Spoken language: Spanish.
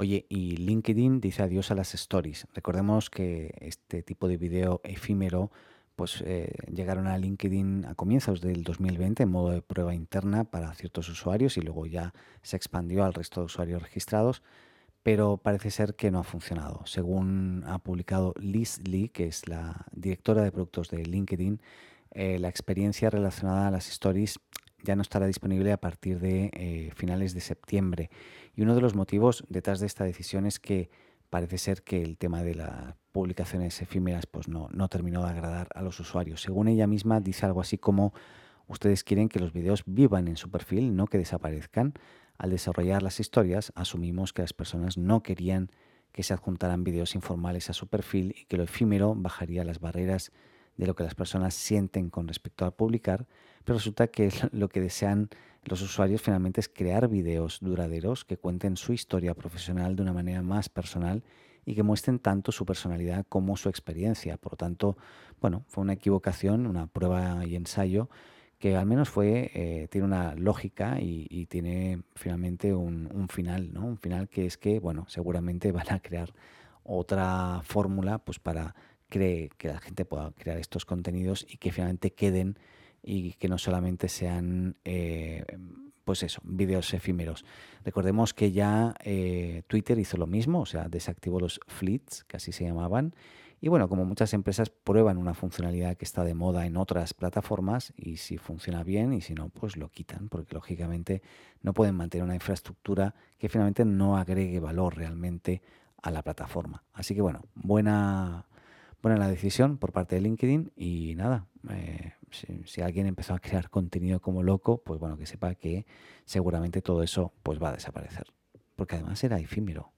Oye, y LinkedIn dice adiós a las stories. Recordemos que este tipo de video efímero pues eh, llegaron a LinkedIn a comienzos del 2020 en modo de prueba interna para ciertos usuarios y luego ya se expandió al resto de usuarios registrados, pero parece ser que no ha funcionado. Según ha publicado Liz Lee, que es la directora de productos de LinkedIn, eh, la experiencia relacionada a las stories ya no estará disponible a partir de eh, finales de septiembre. Y uno de los motivos detrás de esta decisión es que parece ser que el tema de las publicaciones efímeras pues no, no terminó de agradar a los usuarios. Según ella misma dice algo así como ustedes quieren que los videos vivan en su perfil, no que desaparezcan. Al desarrollar las historias asumimos que las personas no querían que se adjuntaran videos informales a su perfil y que lo efímero bajaría las barreras de lo que las personas sienten con respecto a publicar, pero resulta que lo que desean los usuarios finalmente es crear videos duraderos que cuenten su historia profesional de una manera más personal y que muestren tanto su personalidad como su experiencia. Por lo tanto, bueno, fue una equivocación, una prueba y ensayo que al menos fue, eh, tiene una lógica y, tiene finalmente un, final, ¿no? Un final que es que, bueno, seguramente van a crear otra fórmula pues para que la gente pueda crear estos contenidos y que finalmente queden y que no solamente sean, eh, pues eso, vídeos efímeros. Recordemos que ya eh, Twitter hizo lo mismo, o sea, desactivó los fleets, que así se llamaban. Y bueno, como muchas empresas prueban una funcionalidad que está de moda en otras plataformas y si funciona bien y si no, pues lo quitan, porque lógicamente no pueden mantener una infraestructura que finalmente no agregue valor realmente a la plataforma. Así que bueno, buena, buena la decisión por parte de LinkedIn y nada, eh, si, alguien empezó a crear contenido como loco, pues bueno, que sepa que seguramente todo eso pues va a desaparecer. Porque además era efímero.